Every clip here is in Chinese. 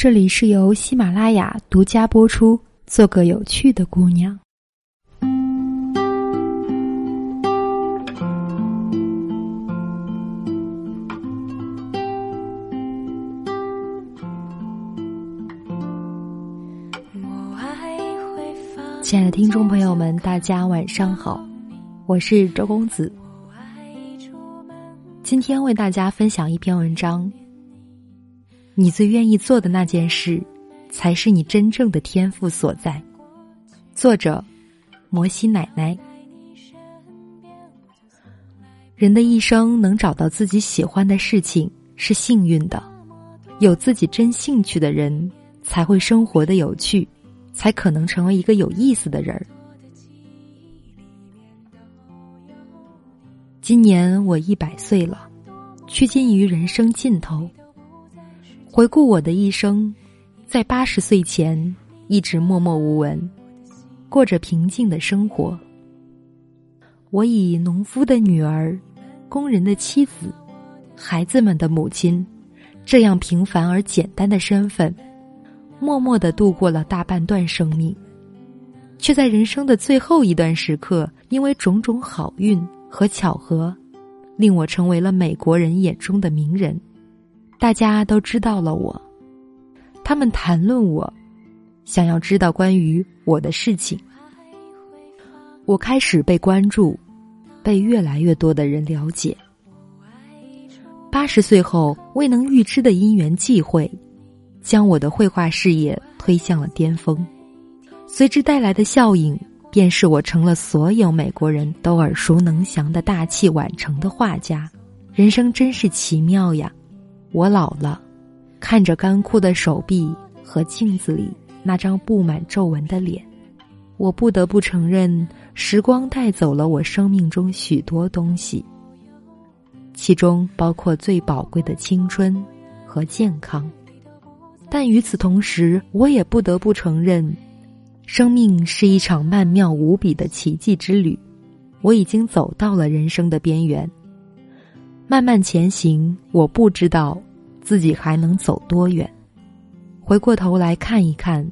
这里是由喜马拉雅独家播出。做个有趣的姑娘。亲爱的听众朋友们，大家晚上好，我是周公子。今天为大家分享一篇文章。你最愿意做的那件事，才是你真正的天赋所在。作者：摩西奶奶。人的一生能找到自己喜欢的事情是幸运的，有自己真兴趣的人才会生活的有趣，才可能成为一个有意思的人儿。今年我一百岁了，趋近于人生尽头。回顾我的一生，在八十岁前一直默默无闻，过着平静的生活。我以农夫的女儿、工人的妻子、孩子们的母亲，这样平凡而简单的身份，默默的度过了大半段生命，却在人生的最后一段时刻，因为种种好运和巧合，令我成为了美国人眼中的名人。大家都知道了我，他们谈论我，想要知道关于我的事情。我开始被关注，被越来越多的人了解。八十岁后未能预知的因缘际会，将我的绘画事业推向了巅峰。随之带来的效应，便是我成了所有美国人都耳熟能详的大器晚成的画家。人生真是奇妙呀！我老了，看着干枯的手臂和镜子里那张布满皱纹的脸，我不得不承认，时光带走了我生命中许多东西，其中包括最宝贵的青春和健康。但与此同时，我也不得不承认，生命是一场曼妙无比的奇迹之旅。我已经走到了人生的边缘。慢慢前行，我不知道自己还能走多远。回过头来看一看，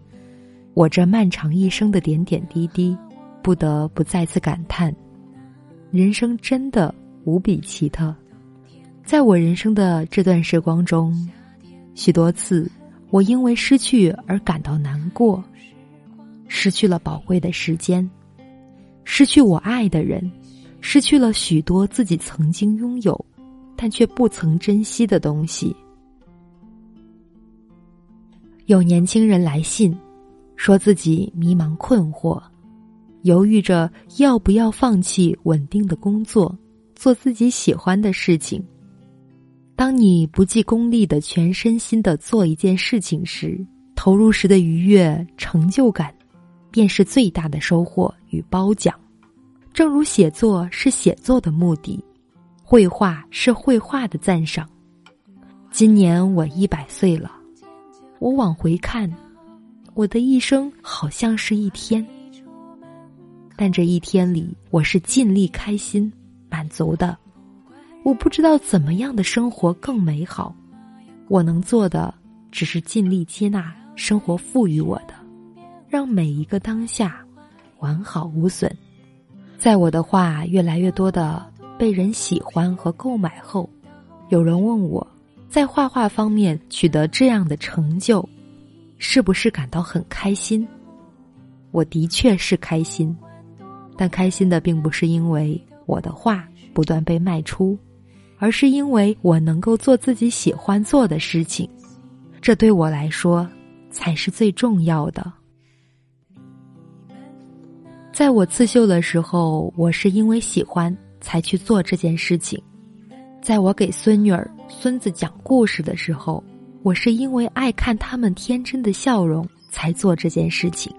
我这漫长一生的点点滴滴，不得不再次感叹：人生真的无比奇特。在我人生的这段时光中，许多次我因为失去而感到难过，失去了宝贵的时间，失去我爱的人，失去了许多自己曾经拥有。但却不曾珍惜的东西。有年轻人来信，说自己迷茫困惑，犹豫着要不要放弃稳定的工作，做自己喜欢的事情。当你不计功利的全身心的做一件事情时，投入时的愉悦、成就感，便是最大的收获与褒奖。正如写作是写作的目的。绘画是绘画的赞赏。今年我一百岁了，我往回看，我的一生好像是一天，但这一天里，我是尽力开心、满足的。我不知道怎么样的生活更美好，我能做的只是尽力接纳生活赋予我的，让每一个当下完好无损。在我的画越来越多的。被人喜欢和购买后，有人问我，在画画方面取得这样的成就，是不是感到很开心？我的确是开心，但开心的并不是因为我的画不断被卖出，而是因为我能够做自己喜欢做的事情，这对我来说才是最重要的。在我刺绣的时候，我是因为喜欢。才去做这件事情。在我给孙女儿、孙子讲故事的时候，我是因为爱看他们天真的笑容才做这件事情。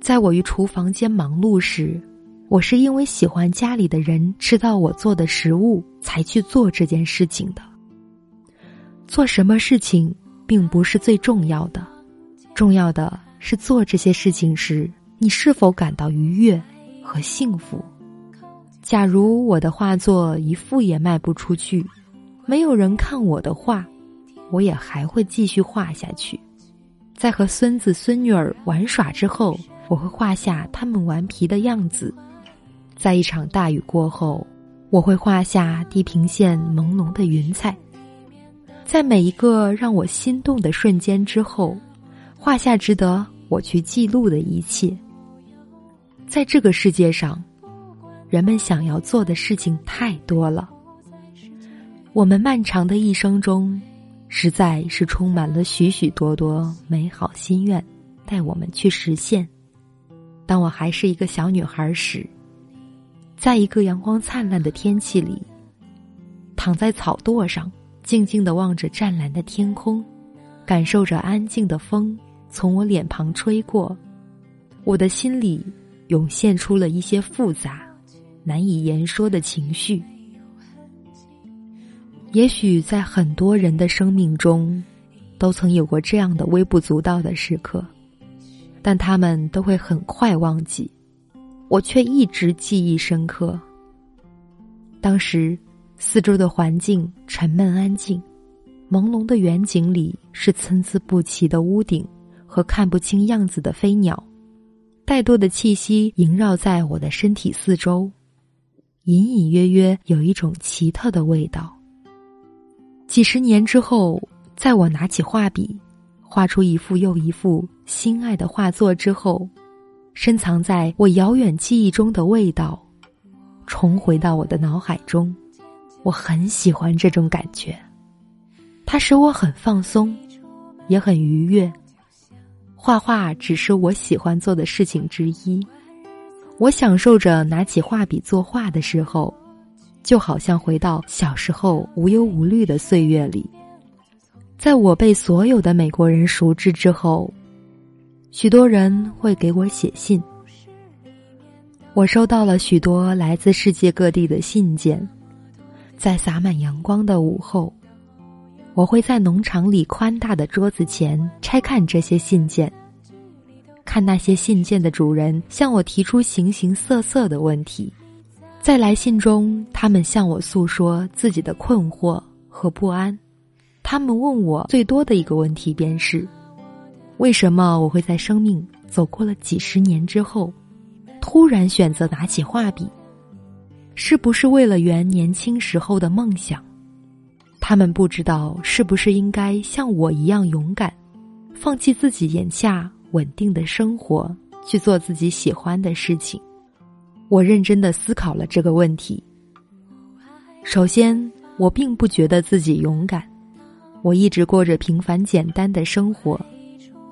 在我于厨房间忙碌时，我是因为喜欢家里的人吃到我做的食物才去做这件事情的。做什么事情并不是最重要的，重要的是做这些事情时你是否感到愉悦和幸福。假如我的画作一幅也卖不出去，没有人看我的画，我也还会继续画下去。在和孙子孙女儿玩耍之后，我会画下他们顽皮的样子；在一场大雨过后，我会画下地平线朦胧的云彩；在每一个让我心动的瞬间之后，画下值得我去记录的一切。在这个世界上，人们想要做的事情太多了。我们漫长的一生中，实在是充满了许许多多美好心愿，带我们去实现。当我还是一个小女孩时，在一个阳光灿烂的天气里，躺在草垛上，静静的望着湛蓝的天空，感受着安静的风从我脸庞吹过，我的心里。涌现出了一些复杂、难以言说的情绪。也许在很多人的生命中，都曾有过这样的微不足道的时刻，但他们都会很快忘记，我却一直记忆深刻。当时，四周的环境沉闷安静，朦胧的远景里是参差不齐的屋顶和看不清样子的飞鸟。太多的气息萦绕在我的身体四周，隐隐约约有一种奇特的味道。几十年之后，在我拿起画笔，画出一幅又一幅心爱的画作之后，深藏在我遥远记忆中的味道，重回到我的脑海中。我很喜欢这种感觉，它使我很放松，也很愉悦。画画只是我喜欢做的事情之一，我享受着拿起画笔作画的时候，就好像回到小时候无忧无虑的岁月里。在我被所有的美国人熟知之后，许多人会给我写信。我收到了许多来自世界各地的信件，在洒满阳光的午后。我会在农场里宽大的桌子前拆看这些信件，看那些信件的主人向我提出形形色色的问题，在来信中，他们向我诉说自己的困惑和不安。他们问我最多的一个问题便是：为什么我会在生命走过了几十年之后，突然选择拿起画笔？是不是为了圆年轻时候的梦想？他们不知道是不是应该像我一样勇敢，放弃自己眼下稳定的生活，去做自己喜欢的事情。我认真的思考了这个问题。首先，我并不觉得自己勇敢，我一直过着平凡简单的生活，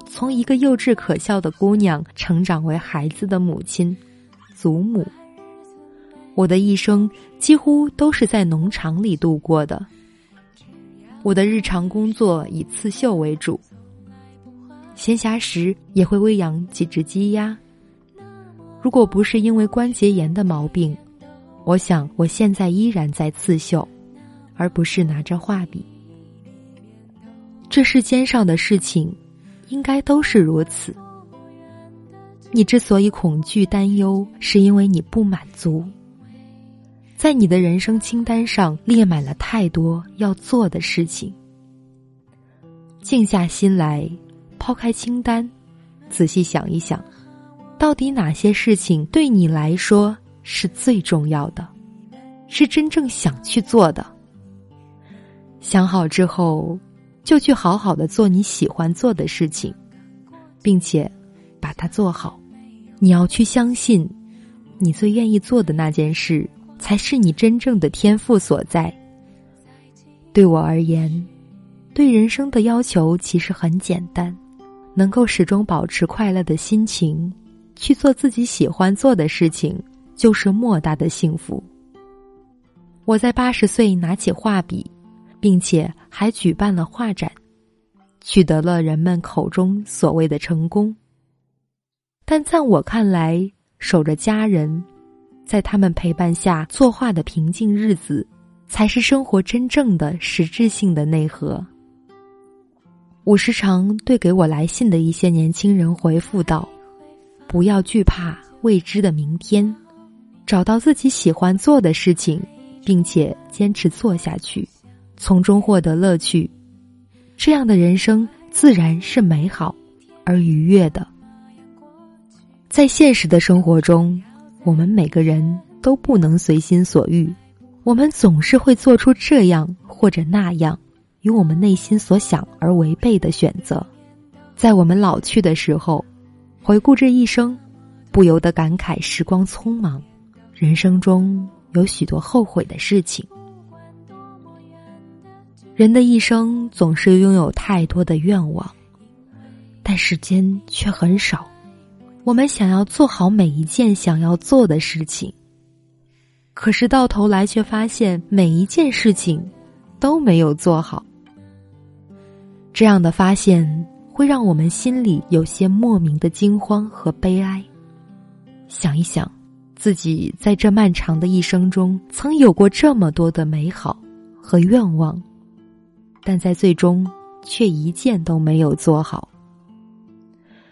从一个幼稚可笑的姑娘成长为孩子的母亲、祖母。我的一生几乎都是在农场里度过的。我的日常工作以刺绣为主，闲暇时也会喂养几只鸡鸭。如果不是因为关节炎的毛病，我想我现在依然在刺绣，而不是拿着画笔。这世间上的事情，应该都是如此。你之所以恐惧担忧，是因为你不满足。在你的人生清单上列满了太多要做的事情。静下心来，抛开清单，仔细想一想，到底哪些事情对你来说是最重要的，是真正想去做的。想好之后，就去好好的做你喜欢做的事情，并且把它做好。你要去相信，你最愿意做的那件事。才是你真正的天赋所在。对我而言，对人生的要求其实很简单：能够始终保持快乐的心情，去做自己喜欢做的事情，就是莫大的幸福。我在八十岁拿起画笔，并且还举办了画展，取得了人们口中所谓的成功。但在我看来，守着家人。在他们陪伴下作画的平静日子，才是生活真正的实质性的内核。我时常对给我来信的一些年轻人回复道：“不要惧怕未知的明天，找到自己喜欢做的事情，并且坚持做下去，从中获得乐趣，这样的人生自然是美好而愉悦的。在现实的生活中，我们每个人都不能随心所欲，我们总是会做出这样或者那样与我们内心所想而违背的选择。在我们老去的时候，回顾这一生，不由得感慨时光匆忙，人生中有许多后悔的事情。人的一生总是拥有太多的愿望，但时间却很少。我们想要做好每一件想要做的事情，可是到头来却发现每一件事情都没有做好。这样的发现会让我们心里有些莫名的惊慌和悲哀。想一想，自己在这漫长的一生中，曾有过这么多的美好和愿望。但在最终，却一件都没有做好。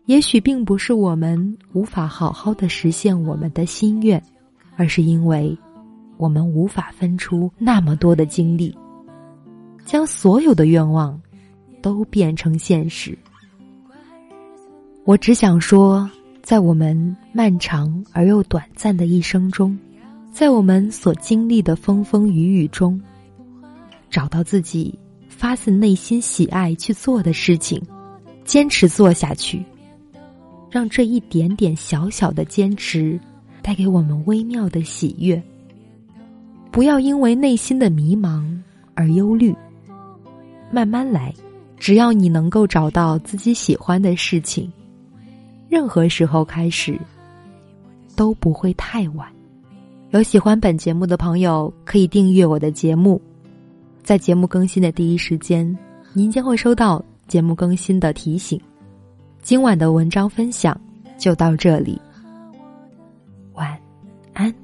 也许并不是我们无法好好的实现我们的心愿，而是因为，我们无法分出那么多的精力，将所有的愿望，都变成现实。我只想说，在我们漫长而又短暂的一生中，在我们所经历的风风雨雨中，找到自己。发自内心喜爱去做的事情，坚持做下去，让这一点点小小的坚持带给我们微妙的喜悦。不要因为内心的迷茫而忧虑，慢慢来。只要你能够找到自己喜欢的事情，任何时候开始都不会太晚。有喜欢本节目的朋友，可以订阅我的节目。在节目更新的第一时间，您将会收到节目更新的提醒。今晚的文章分享就到这里，晚安。